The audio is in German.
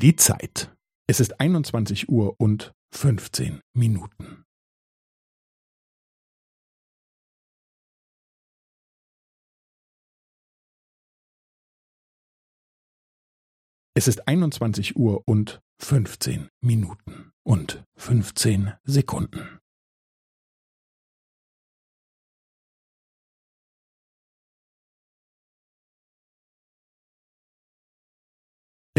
Die Zeit. Es ist 21 Uhr und 15 Minuten. Es ist 21 Uhr und 15 Minuten und 15 Sekunden.